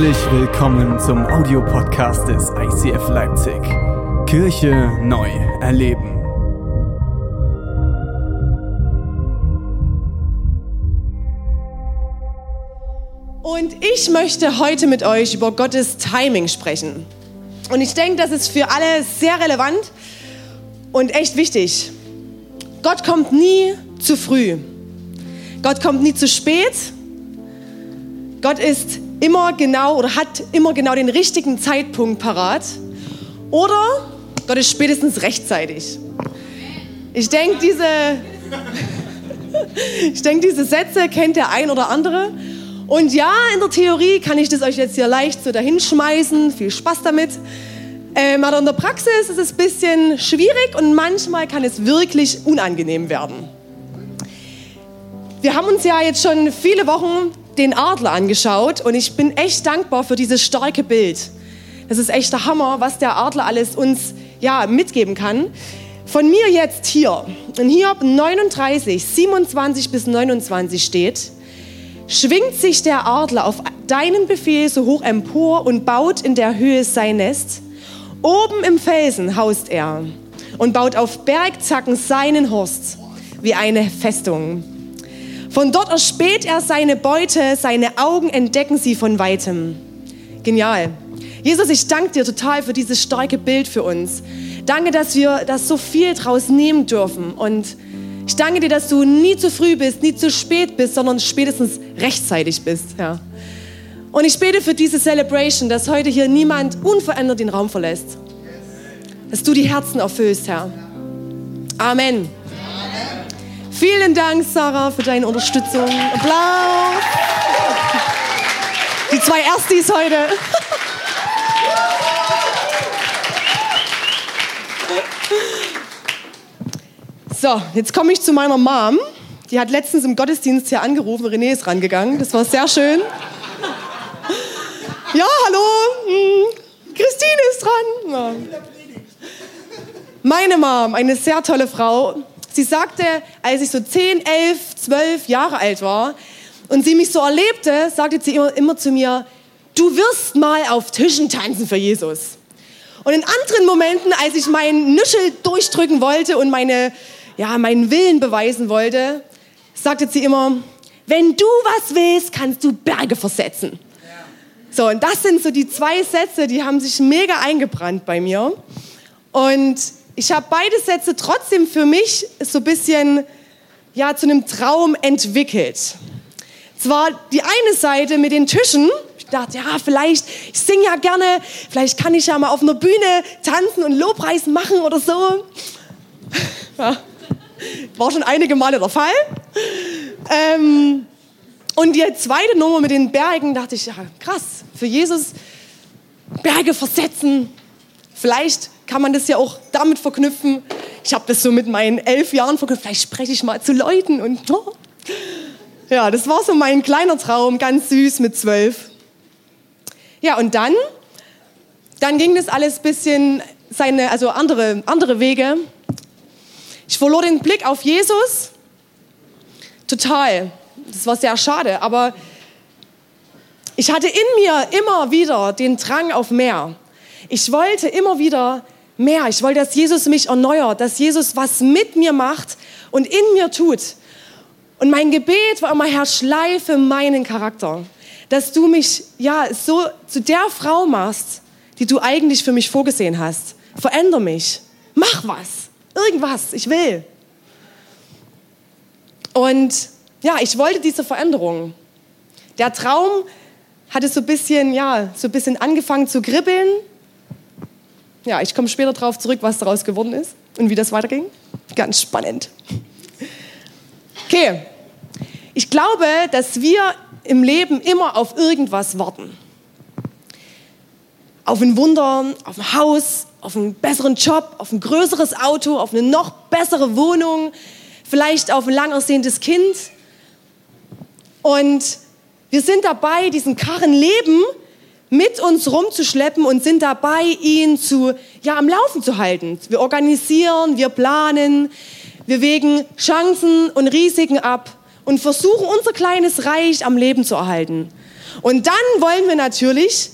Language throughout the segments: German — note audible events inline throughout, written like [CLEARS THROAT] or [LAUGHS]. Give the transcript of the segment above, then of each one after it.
Herzlich willkommen zum Audiopodcast des ICF Leipzig. Kirche neu erleben. Und ich möchte heute mit euch über Gottes Timing sprechen. Und ich denke, das ist für alle sehr relevant und echt wichtig. Gott kommt nie zu früh. Gott kommt nie zu spät. Gott ist immer genau oder hat immer genau den richtigen Zeitpunkt parat. Oder Gott ist spätestens rechtzeitig. Ich denke, diese, [LAUGHS] ich denke, diese Sätze kennt der ein oder andere. Und ja, in der Theorie kann ich das euch jetzt hier leicht so dahinschmeißen. Viel Spaß damit. Ähm, aber in der Praxis ist es ein bisschen schwierig und manchmal kann es wirklich unangenehm werden. Wir haben uns ja jetzt schon viele Wochen den Adler angeschaut und ich bin echt dankbar für dieses starke Bild. Das ist echt der Hammer, was der Adler alles uns ja, mitgeben kann. Von mir jetzt hier, in Hiob 39, 27 bis 29 steht, schwingt sich der Adler auf deinen Befehl so hoch empor und baut in der Höhe sein Nest. Oben im Felsen haust er und baut auf Bergzacken seinen Horst wie eine Festung. Von dort erspäht er seine Beute, seine Augen entdecken sie von weitem. Genial. Jesus, ich danke dir total für dieses starke Bild für uns. Danke, dass wir das so viel draus nehmen dürfen. Und ich danke dir, dass du nie zu früh bist, nie zu spät bist, sondern spätestens rechtzeitig bist. Ja. Und ich bete für diese Celebration, dass heute hier niemand unverändert den Raum verlässt. Dass du die Herzen erfüllst, Herr. Amen. Vielen Dank, Sarah, für deine Unterstützung. Applaus. Die zwei Erstis heute. So, jetzt komme ich zu meiner Mom. Die hat letztens im Gottesdienst hier angerufen. René ist rangegangen. Das war sehr schön. Ja, hallo. Hm, Christine ist dran. Meine Mom, eine sehr tolle Frau. Sie sagte, als ich so 10, 11, 12 Jahre alt war und sie mich so erlebte, sagte sie immer, immer zu mir, du wirst mal auf Tischen tanzen für Jesus. Und in anderen Momenten, als ich meinen Nüschel durchdrücken wollte und meine, ja, meinen Willen beweisen wollte, sagte sie immer, wenn du was willst, kannst du Berge versetzen. So, und das sind so die zwei Sätze, die haben sich mega eingebrannt bei mir. Und ich habe beide Sätze trotzdem für mich so ein bisschen ja, zu einem Traum entwickelt. Zwar die eine Seite mit den Tischen, ich dachte, ja, vielleicht, ich singe ja gerne, vielleicht kann ich ja mal auf einer Bühne tanzen und Lobpreis machen oder so. [LAUGHS] Ja, war schon einige Male der Fall. Ähm, und die zweite Nummer mit den Bergen, dachte ich, ja, krass, für Jesus Berge versetzen. Vielleicht kann man das ja auch damit verknüpfen. Ich habe das so mit meinen elf Jahren verknüpft. Vielleicht spreche ich mal zu Leuten und oh. ja, das war so mein kleiner Traum, ganz süß mit zwölf. Ja, und dann, dann ging das alles ein bisschen seine, also andere, andere Wege. Ich verlor den Blick auf Jesus. Total. Das war sehr schade, aber ich hatte in mir immer wieder den Drang auf mehr. Ich wollte immer wieder mehr. Ich wollte, dass Jesus mich erneuert, dass Jesus was mit mir macht und in mir tut. Und mein Gebet war immer, Herr, schleife meinen Charakter. Dass du mich, ja, so zu der Frau machst, die du eigentlich für mich vorgesehen hast. Veränder mich. Mach was. Irgendwas. Ich will. Und ja, ich wollte diese Veränderung. Der Traum hatte so ein bisschen, ja, so ein bisschen angefangen zu kribbeln. Ja, ich komme später darauf zurück, was daraus geworden ist und wie das weiterging. Ganz spannend. Okay, ich glaube, dass wir im Leben immer auf irgendwas warten. Auf ein Wunder, auf ein Haus, auf einen besseren Job, auf ein größeres Auto, auf eine noch bessere Wohnung, vielleicht auf ein lang ersehntes Kind. Und wir sind dabei, diesen Karren Leben mit uns rumzuschleppen und sind dabei, ihn zu, ja, am Laufen zu halten. Wir organisieren, wir planen, wir wägen Chancen und Risiken ab und versuchen, unser kleines Reich am Leben zu erhalten. Und dann wollen wir natürlich,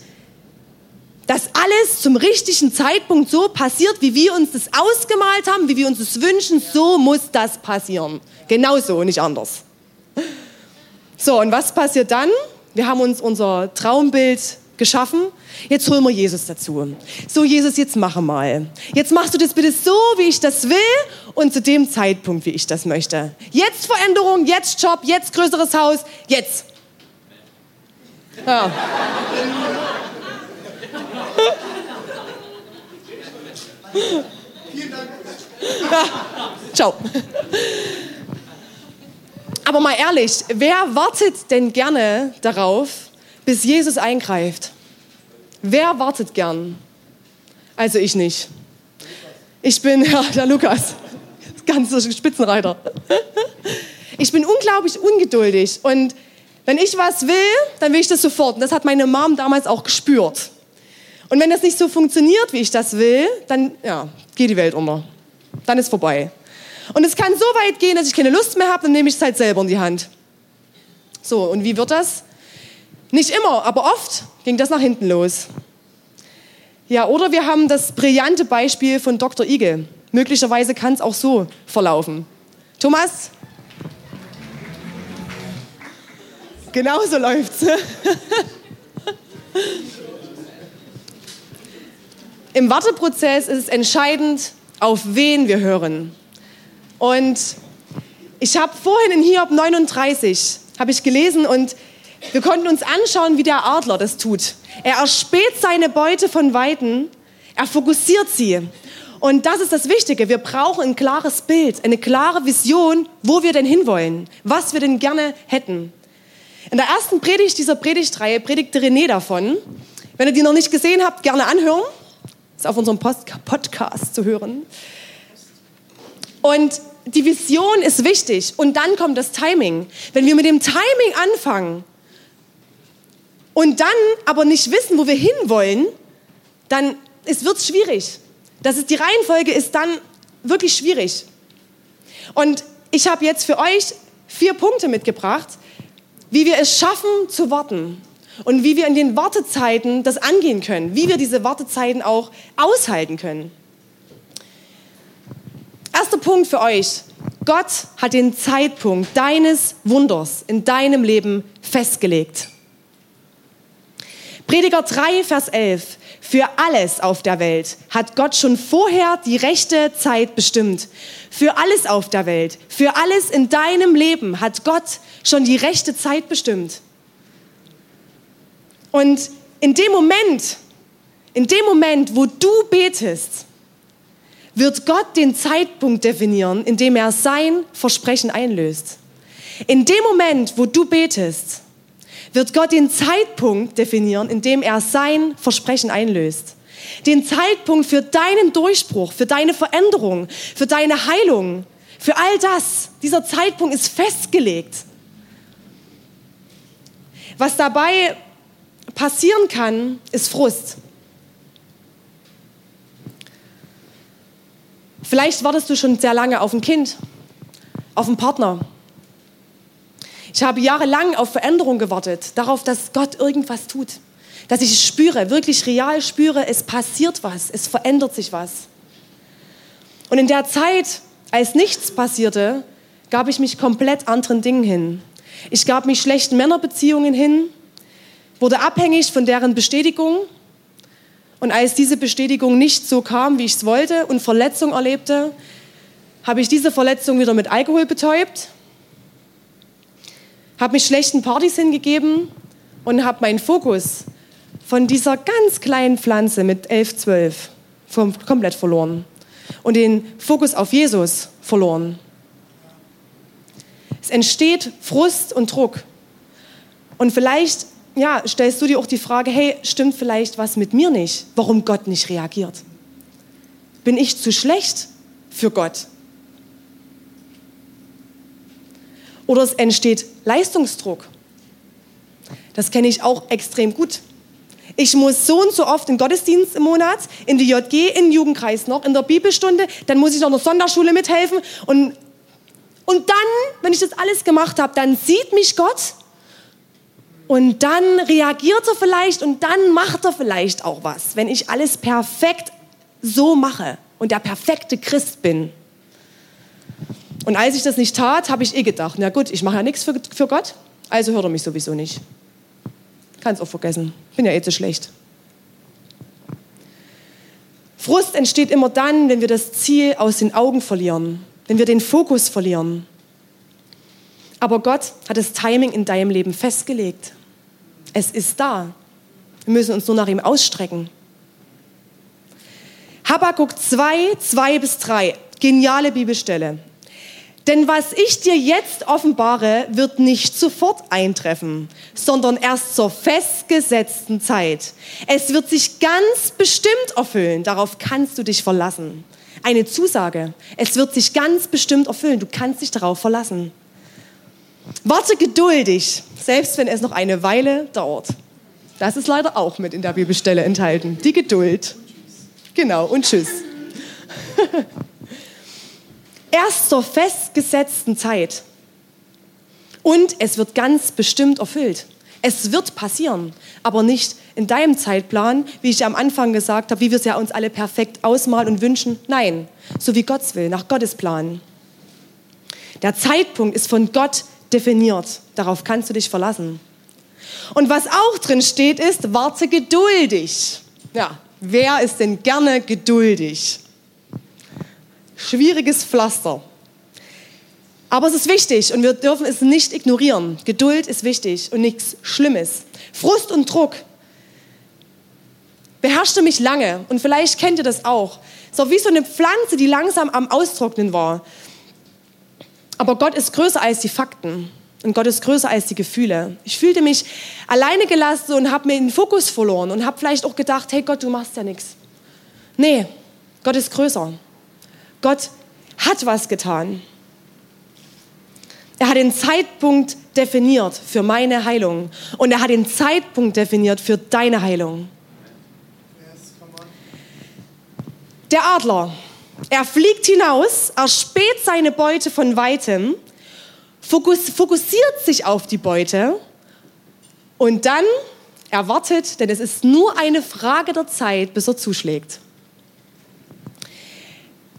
dass alles zum richtigen Zeitpunkt so passiert, wie wir uns das ausgemalt haben, wie wir uns das wünschen. So muss das passieren. Genauso, nicht anders. So, und was passiert dann? Wir haben uns unser Traumbild geschaffen. Jetzt holen wir Jesus dazu. So, Jesus, jetzt mache mal. Jetzt machst du das bitte so, wie ich das will und zu dem Zeitpunkt, wie ich das möchte. Jetzt Veränderung, jetzt Job, jetzt größeres Haus, jetzt. Ja. Vielen Dank. Ja. Ciao. Aber mal ehrlich, wer wartet denn gerne darauf, bis Jesus eingreift? Wer wartet gern? Also ich nicht. Ich bin, [LAUGHS] ja, der Lukas, ganz so Spitzenreiter. [LAUGHS] Ich bin unglaublich ungeduldig und wenn ich was will, dann will ich das sofort. Und das hat meine Mom damals auch gespürt. Und wenn das nicht so funktioniert, wie ich das will, dann ja, geht die Welt unter. Dann ist vorbei. Und es kann so weit gehen, dass ich keine Lust mehr habe, dann nehme ich es halt selber in die Hand. So, und wie wird das? Nicht immer, aber oft ging das nach hinten los. Ja, oder wir haben das brillante Beispiel von Dr. Igel. Möglicherweise kann es auch so verlaufen. Thomas? Genau so läuft's. [LAUGHS] Im Warteprozess ist es entscheidend, auf wen wir hören. Und ich habe vorhin in Hiob 39 habe ich gelesen und wir konnten uns anschauen, wie der Adler das tut. Er erspäht seine Beute von Weiten, er fokussiert sie. Und das ist das Wichtige. Wir brauchen ein klares Bild, eine klare Vision, wo wir denn hinwollen, was wir denn gerne hätten. In der ersten Predigt dieser Predigtreihe predigte René davon. Wenn ihr die noch nicht gesehen habt, gerne anhören. Ist auf unserem Post Podcast zu hören. Und die Vision ist wichtig und dann kommt das Timing. Wenn wir mit dem Timing anfangen und dann aber nicht wissen, wo wir hinwollen, dann wird es schwierig. Das ist, die Reihenfolge ist dann wirklich schwierig. Und ich habe jetzt für euch vier Punkte mitgebracht, wie wir es schaffen zu warten und wie wir in den Wartezeiten das angehen können, wie wir diese Wartezeiten auch aushalten können. Erster Punkt für euch. Gott hat den Zeitpunkt deines Wunders in deinem Leben festgelegt. Prediger 3, Vers 11. Für alles auf der Welt hat Gott schon vorher die rechte Zeit bestimmt. Für alles auf der Welt, für alles in deinem Leben hat Gott schon die rechte Zeit bestimmt. Und in dem Moment, in dem Moment, wo du betest, wird Gott den Zeitpunkt definieren, in dem er sein Versprechen einlöst. In dem Moment, wo du betest, wird Gott den Zeitpunkt definieren, in dem er sein Versprechen einlöst. Den Zeitpunkt für deinen Durchbruch, für deine Veränderung, für deine Heilung, für all das. Dieser Zeitpunkt ist festgelegt. Was dabei passieren kann, ist Frust. Vielleicht wartest du schon sehr lange auf ein Kind, auf einen Partner. Ich habe jahrelang auf Veränderung gewartet, darauf, dass Gott irgendwas tut. Dass ich es spüre, wirklich real spüre, es passiert was, es verändert sich was. Und in der Zeit, als nichts passierte, gab ich mich komplett anderen Dingen hin. Ich gab mich schlechten Männerbeziehungen hin, wurde abhängig von deren Bestätigung und als diese Bestätigung nicht so kam, wie ich es wollte und Verletzung erlebte, habe ich diese Verletzung wieder mit Alkohol betäubt, habe mich schlechten Partys hingegeben und habe meinen Fokus von dieser ganz kleinen Pflanze mit 11, 12 komplett verloren und den Fokus auf Jesus verloren. Es entsteht Frust und Druck. Und vielleicht ja, stellst du dir auch die Frage, hey, stimmt vielleicht was mit mir nicht, warum Gott nicht reagiert? Bin ich zu schlecht für Gott? Oder es entsteht Leistungsdruck. Das kenne ich auch extrem gut. Ich muss so und so oft in Gottesdienst im Monat, in die JG, in den Jugendkreis noch, in der Bibelstunde, dann muss ich noch in der Sonderschule mithelfen. Und, und dann, wenn ich das alles gemacht habe, dann sieht mich Gott Und dann reagiert er vielleicht und dann macht er vielleicht auch was, wenn ich alles perfekt so mache und der perfekte Christ bin. Und als ich das nicht tat, habe ich eh gedacht, na gut, ich mache ja nichts für, für Gott, also hört er mich sowieso nicht. Kann es auch vergessen, bin ja eh zu schlecht. Frust entsteht immer dann, wenn wir das Ziel aus den Augen verlieren, wenn wir den Fokus verlieren. Aber Gott hat das Timing in deinem Leben festgelegt. Es ist da. Wir müssen uns nur nach ihm ausstrecken. Habakkuk 2, 2 bis 3. Geniale Bibelstelle. Denn was ich dir jetzt offenbare, wird nicht sofort eintreffen, sondern erst zur festgesetzten Zeit. Es wird sich ganz bestimmt erfüllen. Darauf kannst du dich verlassen. Eine Zusage. Es wird sich ganz bestimmt erfüllen. Du kannst dich darauf verlassen. Warte geduldig, selbst wenn es noch eine Weile dauert. Das ist leider auch mit in der Bibelstelle enthalten. Die Geduld. Genau, und tschüss. [LAUGHS] Erst zur festgesetzten Zeit. Und es wird ganz bestimmt erfüllt. Es wird passieren, aber nicht in deinem Zeitplan, wie ich am Anfang gesagt habe, wie wir es ja uns alle perfekt ausmalen und wünschen. Nein, so wie Gottes will, nach Gottes Plan. Der Zeitpunkt ist von Gott definiert. Darauf kannst du dich verlassen. Und was auch drin steht, ist, warte geduldig. Ja, wer ist denn gerne geduldig? Schwieriges Pflaster. Aber es ist wichtig und wir dürfen es nicht ignorieren. Geduld ist wichtig und nichts Schlimmes. Frust und Druck beherrschte mich lange und vielleicht kennt ihr das auch. So wie so eine Pflanze, die langsam am Austrocknen war. Aber Gott ist größer als die Fakten und Gott ist größer als die Gefühle. Ich fühlte mich alleine gelassen und habe mir den Fokus verloren und habe vielleicht auch gedacht, hey Gott, du machst ja nichts. Nee, Gott ist größer. Gott hat was getan. Er hat den Zeitpunkt definiert für meine Heilung und er hat den Zeitpunkt definiert für deine Heilung. Der Adler, er fliegt hinaus, erspäht seine Beute von weitem, fokussiert sich auf die Beute und dann erwartet, denn es ist nur eine Frage der Zeit, bis er zuschlägt.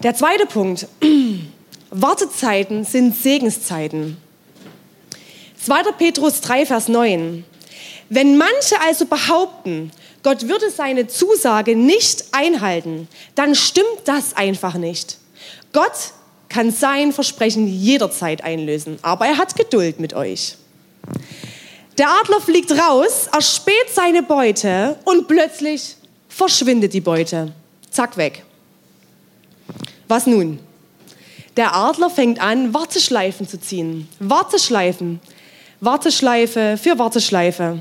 Der zweite Punkt. [CLEARS THROAT] Wartezeiten sind Segenszeiten. 2. Petrus 3, Vers 9. Wenn manche also behaupten, Gott würde seine Zusage nicht einhalten, dann stimmt das einfach nicht. Gott kann sein Versprechen jederzeit einlösen, aber er hat Geduld mit euch. Der Adler fliegt raus, erspäht seine Beute und plötzlich verschwindet die Beute. Zack, weg. Was nun? Der Adler fängt an, Warteschleifen zu ziehen. Warteschleifen. Warteschleife für Warteschleife.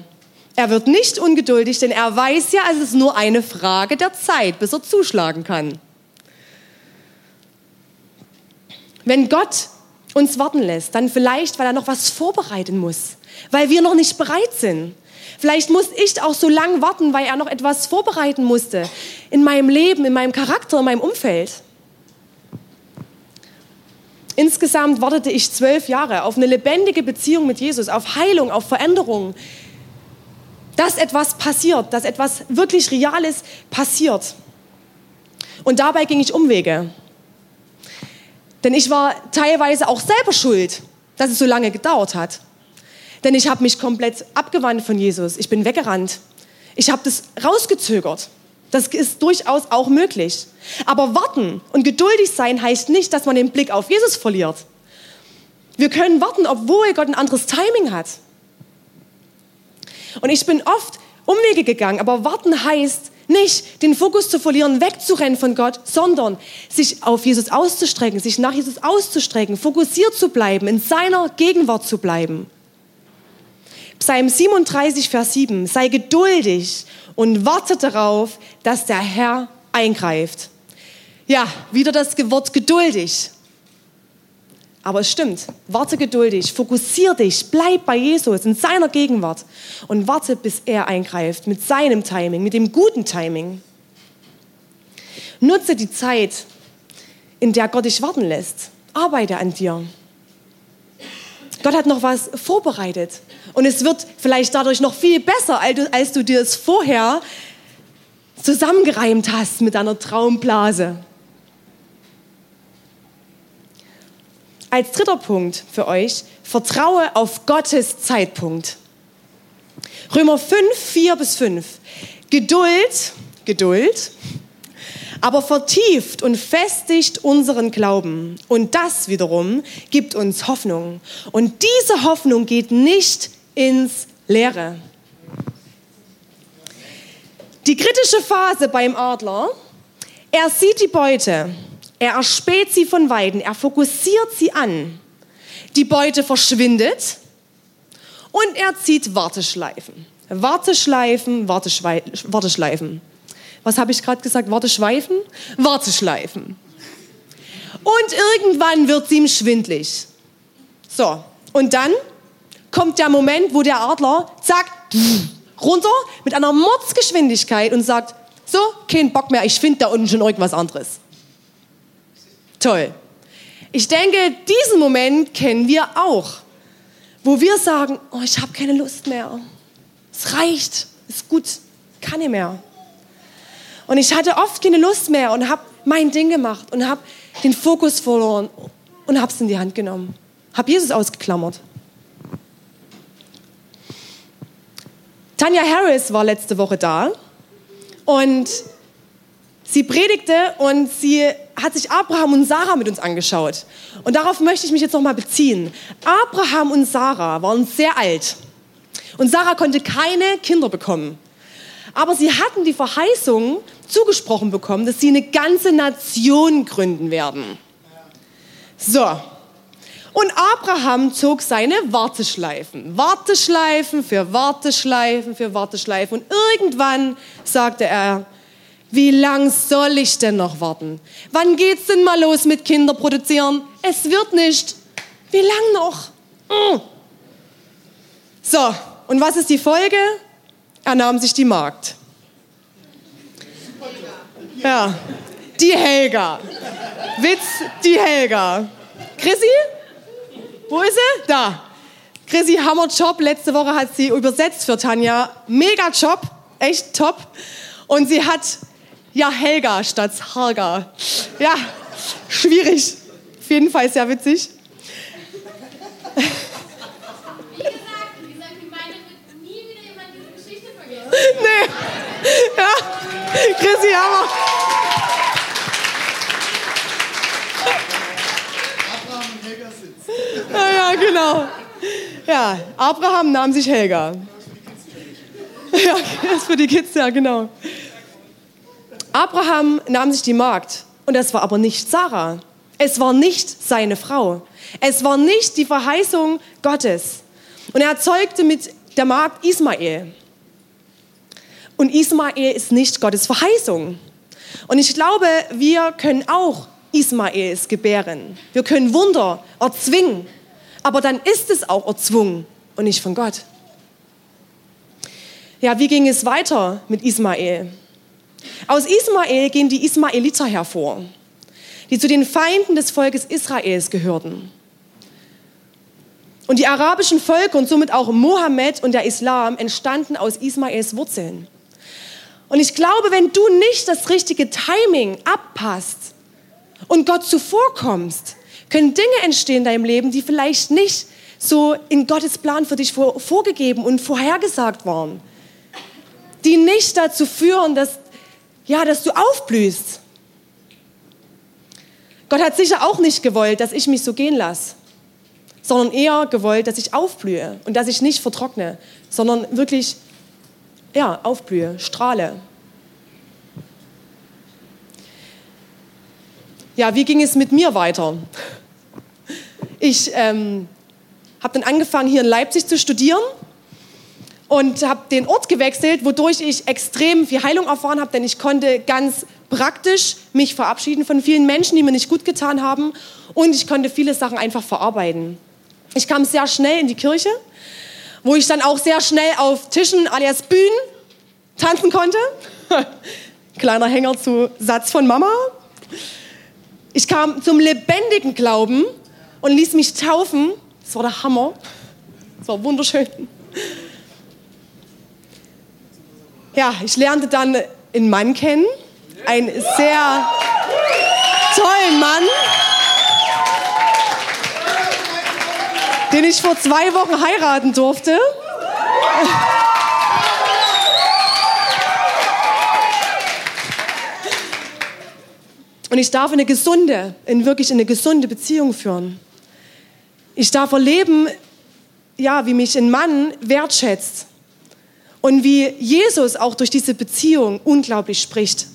Er wird nicht ungeduldig, denn er weiß ja, es ist nur eine Frage der Zeit, bis er zuschlagen kann. Wenn Gott uns warten lässt, dann vielleicht, weil er noch was vorbereiten muss, weil wir noch nicht bereit sind. Vielleicht muss ich auch so lange warten, weil er noch etwas vorbereiten musste in meinem Leben, in meinem Charakter, in meinem Umfeld. Insgesamt wartete ich zwölf Jahre auf eine lebendige Beziehung mit Jesus, auf Heilung, auf Veränderung, dass etwas passiert, dass etwas wirklich Reales passiert. Und dabei ging ich Umwege. Denn ich war teilweise auch selber schuld, dass es so lange gedauert hat. Denn ich habe mich komplett abgewandt von Jesus. Ich bin weggerannt. Ich habe das rausgezögert. Das ist durchaus auch möglich. Aber warten und geduldig sein heißt nicht, dass man den Blick auf Jesus verliert. Wir können warten, obwohl Gott ein anderes Timing hat. Und ich bin oft Umwege gegangen, aber warten heißt nicht, den Fokus zu verlieren, wegzurennen von Gott, sondern sich auf Jesus auszustrecken, sich nach Jesus auszustrecken, fokussiert zu bleiben, in seiner Gegenwart zu bleiben. Psalm 37, Vers 7. Sei geduldig und warte darauf, dass der Herr eingreift. Ja, wieder das Wort geduldig. Aber es stimmt, warte geduldig, fokussier dich, bleib bei Jesus in seiner Gegenwart und warte, bis er eingreift mit seinem Timing, mit dem guten Timing. Nutze die Zeit, in der Gott dich warten lässt. Arbeite an dir. Gott hat noch was vorbereitet. Und es wird vielleicht dadurch noch viel besser, als du, dir es vorher zusammengereimt hast mit deiner Traumblase. Als dritter Punkt für euch, vertraue auf Gottes Zeitpunkt. Römer 5, 4 bis 5. Geduld, Geduld, aber vertieft und festigt unseren Glauben. Und das wiederum gibt uns Hoffnung. Und diese Hoffnung geht nicht ins Leere. Die kritische Phase beim Adler, er sieht die Beute, er erspäht sie von Weiden, er fokussiert sie an. Die Beute verschwindet und er zieht Warteschleifen. Warteschleifen, Warteschleifen. Was habe ich gerade gesagt? Warteschleifen? Warteschleifen. Und irgendwann wird sie ihm schwindlig. So, und dann kommt der Moment, wo der Adler, zack, runter mit einer Mordsgeschwindigkeit und sagt, so, kein Bock mehr, ich finde da unten schon irgendwas anderes. Toll. Ich denke, diesen Moment kennen wir auch, wo wir sagen, oh, ich habe keine Lust mehr. Es reicht, ist gut, kann nicht mehr. Und ich hatte oft keine Lust mehr und habe mein Ding gemacht und habe den Fokus verloren und habe es in die Hand genommen. Habe Jesus ausgeklammert. Tanja Harris war letzte Woche da und sie predigte und sie hat sich Abraham und Sarah mit uns angeschaut. Und darauf möchte ich mich jetzt nochmal beziehen. Abraham und Sarah waren sehr alt und Sarah konnte keine Kinder bekommen. Aber sie hatten die Verheißung zugesprochen bekommen, dass sie eine ganze Nation gründen werden. So, und Abraham zog seine Warteschleifen. Warteschleifen für Warteschleifen für Warteschleifen. Und irgendwann sagte er, wie lang soll ich denn noch warten? Wann geht's denn mal los mit Kinder produzieren? Es wird nicht. Wie lang noch? Mm. So, und was ist die Folge? Er nahm sich die Magd. Ja, die Helga. Witz, die Helga. Chrissy? Wo ist sie? Da. Chrissy, Hammer Job. Letzte Woche hat sie übersetzt für Tanja. Mega Job. Echt top. Und sie hat ja Helga statt Harga. Ja, schwierig. Auf jeden Fall sehr witzig. Nee. Ja. Chrissy Hammer. Ja, ja, genau. Ja, Abraham nahm sich Helga. Ja, das ist für die Kids, ja, genau. Abraham nahm sich die Magd. Und das war aber nicht Sarah. Es war nicht seine Frau. Es war nicht die Verheißung Gottes. Und er zeugte mit der Magd Ismael. Und Ismael ist nicht Gottes Verheißung. Und ich glaube, wir können auch Ismaels gebären. Wir können Wunder erzwingen, aber dann ist es auch erzwungen und nicht von Gott. Ja, wie ging es weiter mit Ismael? Aus Ismael gehen die Ismaeliter hervor, die zu den Feinden des Volkes Israels gehörten. Und die arabischen Völker und somit auch Mohammed und der Islam entstanden aus Ismaels Wurzeln. Und ich glaube, wenn du nicht das richtige Timing abpasst, und Gott zuvorkommst, können Dinge entstehen in deinem Leben, die vielleicht nicht so in Gottes Plan für dich vor, vorgegeben und vorhergesagt waren. Die nicht dazu führen, dass, ja, dass du aufblühst. Gott hat sicher auch nicht gewollt, dass ich mich so gehen lasse, sondern eher gewollt, dass ich aufblühe und dass ich nicht vertrockne, sondern wirklich ja, aufblühe, strahle. Ja, wie ging es mit mir weiter? Ich ähm, habe dann angefangen, hier in Leipzig zu studieren und habe den Ort gewechselt, wodurch ich extrem viel Heilung erfahren habe, denn ich konnte ganz praktisch mich verabschieden von vielen Menschen, die mir nicht gut getan haben und ich konnte viele Sachen einfach verarbeiten. Ich kam sehr schnell in die Kirche, wo ich dann auch sehr schnell auf Tischen alias Bühnen tanzen konnte. [LAUGHS] Kleiner Hänger zu Satz von Mama. Ich kam zum lebendigen Glauben und ließ mich taufen Das war der Hammer. Das war wunderschön. Ja, ich lernte dann einen Mann kennen, einen sehr tollen Mann, den ich vor zwei Wochen heiraten durfte. Und ich darf eine gesunde, in wirklich eine gesunde Beziehung führen. Ich darf erleben, ja, wie mich ein Mann wertschätzt und wie Jesus auch durch diese Beziehung unglaublich spricht.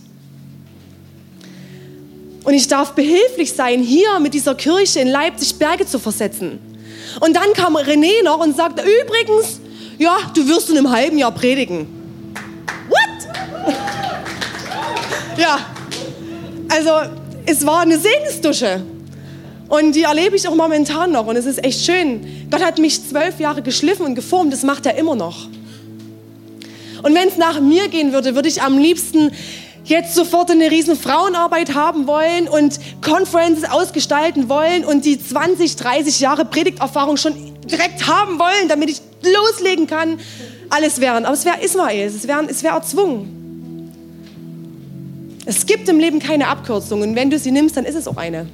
Und ich darf behilflich sein, hier mit dieser Kirche in Leipzig Berge zu versetzen. Und dann kam René noch und sagte, übrigens, ja, du wirst in einem halben Jahr predigen. What? [LAUGHS] ja, also es war eine Segensdusche. Und die erlebe ich auch momentan noch. Und es ist echt schön. Gott hat mich zwölf Jahre geschliffen und geformt. Das macht er immer noch. Und wenn es nach mir gehen würde, würde ich am liebsten jetzt sofort eine riesen Frauenarbeit haben wollen und Conferences ausgestalten wollen und die 20, 30 Jahre Predigterfahrung schon direkt haben wollen, damit ich loslegen kann. Alles wären. Aber es wäre Ismael, es wäre es wär erzwungen. Es gibt im Leben keine Abkürzung und wenn du sie nimmst, dann ist es auch eine.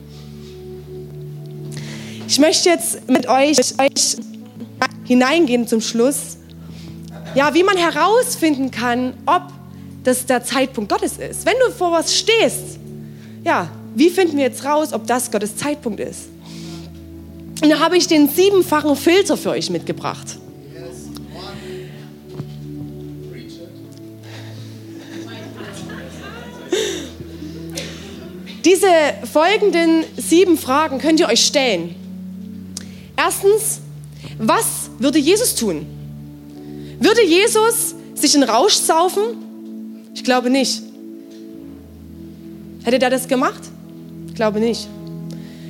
Ich möchte jetzt mit euch, euch hineingehen zum Schluss. Ja, wie man herausfinden kann, ob das der Zeitpunkt Gottes ist. Wenn du vor was stehst, ja, wie finden wir jetzt raus, ob das Gottes Zeitpunkt ist? Und da habe ich den siebenfachen Filter für euch mitgebracht. Diese folgenden sieben Fragen könnt ihr euch stellen. Erstens, was würde Jesus tun? Würde Jesus sich in Rausch saufen? Ich glaube nicht. Hätte der das gemacht? Ich glaube nicht.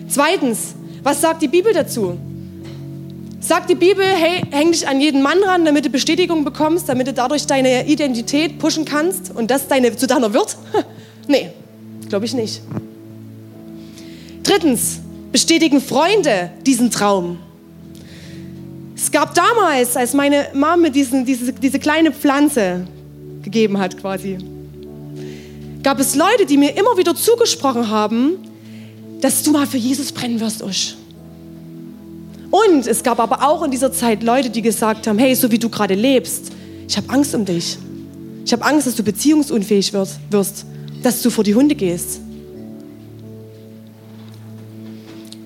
Zweitens, was sagt die Bibel dazu? Sagt die Bibel, hey, häng dich an jeden Mann ran, damit du Bestätigung bekommst, damit du dadurch deine Identität pushen kannst und das deine, zu deiner wird? [LAUGHS] nee, glaube ich nicht. Drittens, bestätigen Freunde diesen Traum. Es gab damals, als meine Mama diese, diese kleine Pflanze gegeben hat quasi, gab es Leute, die mir immer wieder zugesprochen haben, dass du mal für Jesus brennen wirst, Usch. Und es gab aber auch in dieser Zeit Leute, die gesagt haben, hey, so wie du gerade lebst, ich habe Angst um dich. Ich habe Angst, dass du beziehungsunfähig wirst, dass du vor die Hunde gehst.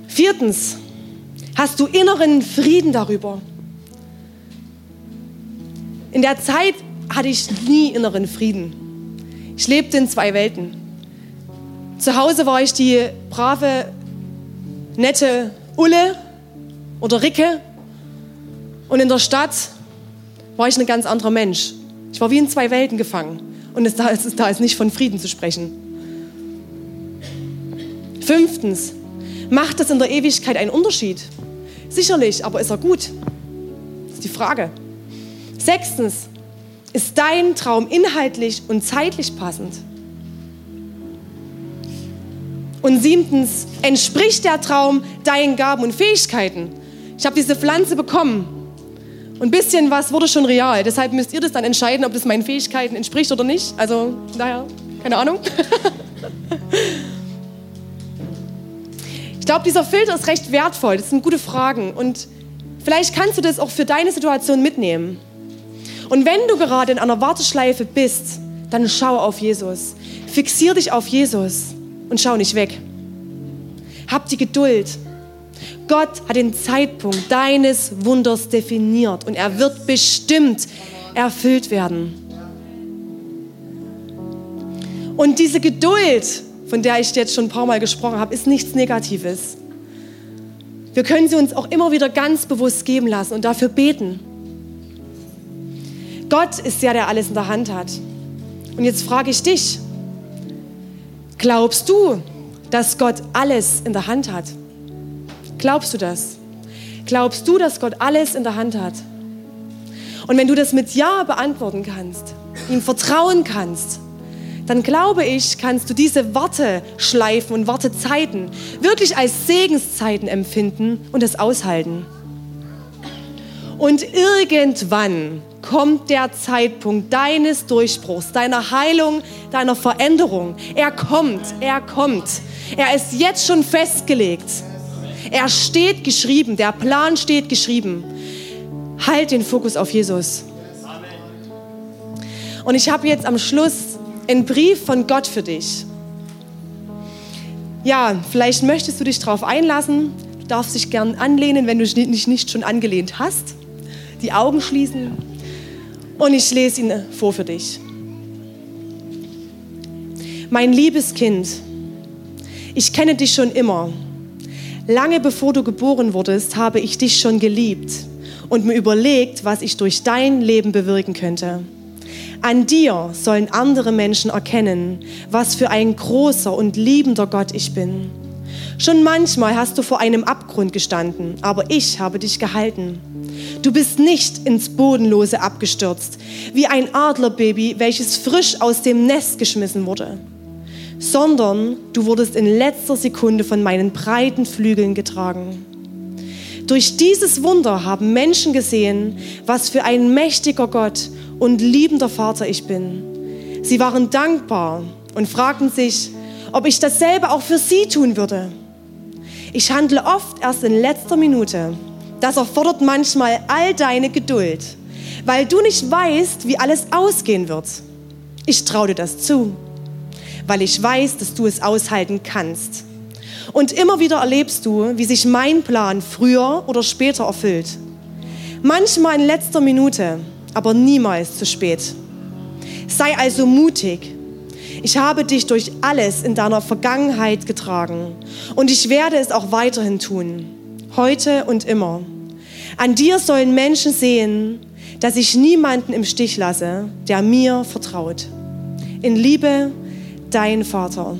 Viertens, hast du inneren Frieden darüber. In der Zeit hatte ich nie inneren Frieden. Ich lebte in zwei Welten. Zu Hause war ich die brave, nette Ulle oder Ricke. Und in der Stadt war ich ein ganz anderer Mensch. Ich war wie in zwei Welten gefangen. Und es, da, ist, da ist nicht von Frieden zu sprechen. Fünftens, macht das in der Ewigkeit einen Unterschied? Sicherlich, aber ist er gut? Das ist die Frage. Sechstens, ist dein Traum inhaltlich und zeitlich passend? Und siebtens, entspricht der Traum deinen Gaben und Fähigkeiten? Ich habe diese Pflanze bekommen und ein bisschen was wurde schon real. Deshalb müsst ihr das dann entscheiden, ob das meinen Fähigkeiten entspricht oder nicht. Also, naja, keine Ahnung. ich glaube, dieser Filter ist recht wertvoll. Das sind gute Fragen und vielleicht kannst du das auch für deine Situation mitnehmen. Und wenn du gerade in einer Warteschleife bist, dann schau auf Jesus. Fixier dich auf Jesus und schau nicht weg. Hab die Geduld. Gott hat den Zeitpunkt deines Wunders definiert und er wird bestimmt erfüllt werden. Und diese Geduld, von der ich jetzt schon ein paar Mal gesprochen habe, ist nichts Negatives. Wir können sie uns auch immer wieder ganz bewusst geben lassen und dafür beten. Gott ist der, der alles in der Hand hat. Und jetzt frage ich dich, Glaubst du, dass Gott alles in der Hand hat? Glaubst du das? Glaubst du, dass Gott alles in der Hand hat? Und wenn du das mit Ja beantworten kannst, ihm vertrauen kannst, dann glaube ich, kannst du diese Warteschleifen und Wartezeiten wirklich als Segenszeiten empfinden und es aushalten. Und irgendwann kommt der Zeitpunkt deines Durchbruchs, deiner Heilung, deiner Veränderung. Er kommt, er kommt. Er ist jetzt schon festgelegt. Er steht geschrieben, der Plan steht geschrieben. Halt den Fokus auf Jesus. Und ich habe jetzt am Schluss einen Brief von Gott für dich. Ja, vielleicht möchtest du dich darauf einlassen. Du darfst dich gern anlehnen, wenn du dich nicht schon angelehnt hast. Die Augen schließen. Und ich lese ihn vor für dich. Mein liebes Kind, ich kenne dich schon immer. Lange bevor du geboren wurdest, habe ich dich schon geliebt und mir überlegt, was ich durch dein Leben bewirken könnte. An dir sollen andere Menschen erkennen, was für ein großer und liebender Gott ich bin. Schon manchmal hast du vor einem Abgrund gestanden, aber ich habe dich gehalten. Du bist nicht ins Bodenlose abgestürzt, wie ein Adlerbaby, welches frisch aus dem Nest geschmissen wurde, sondern du wurdest in letzter Sekunde von meinen breiten Flügeln getragen. Durch dieses Wunder haben Menschen gesehen, was für ein mächtiger Gott und liebender Vater ich bin. Sie waren dankbar und fragten sich, ob ich dasselbe auch für sie tun würde. Ich handle oft erst in letzter Minute. Das erfordert manchmal all deine Geduld, weil du nicht weißt, wie alles ausgehen wird. Ich traue dir das zu, weil ich weiß, dass du es aushalten kannst. Und immer wieder erlebst du, wie sich mein Plan früher oder später erfüllt. Manchmal in letzter Minute, aber niemals zu spät. Sei also mutig. Ich habe dich durch alles in deiner Vergangenheit getragen und ich werde es auch weiterhin tun, heute und immer. An dir sollen Menschen sehen, dass ich niemanden im Stich lasse, der mir vertraut. In Liebe, dein Vater.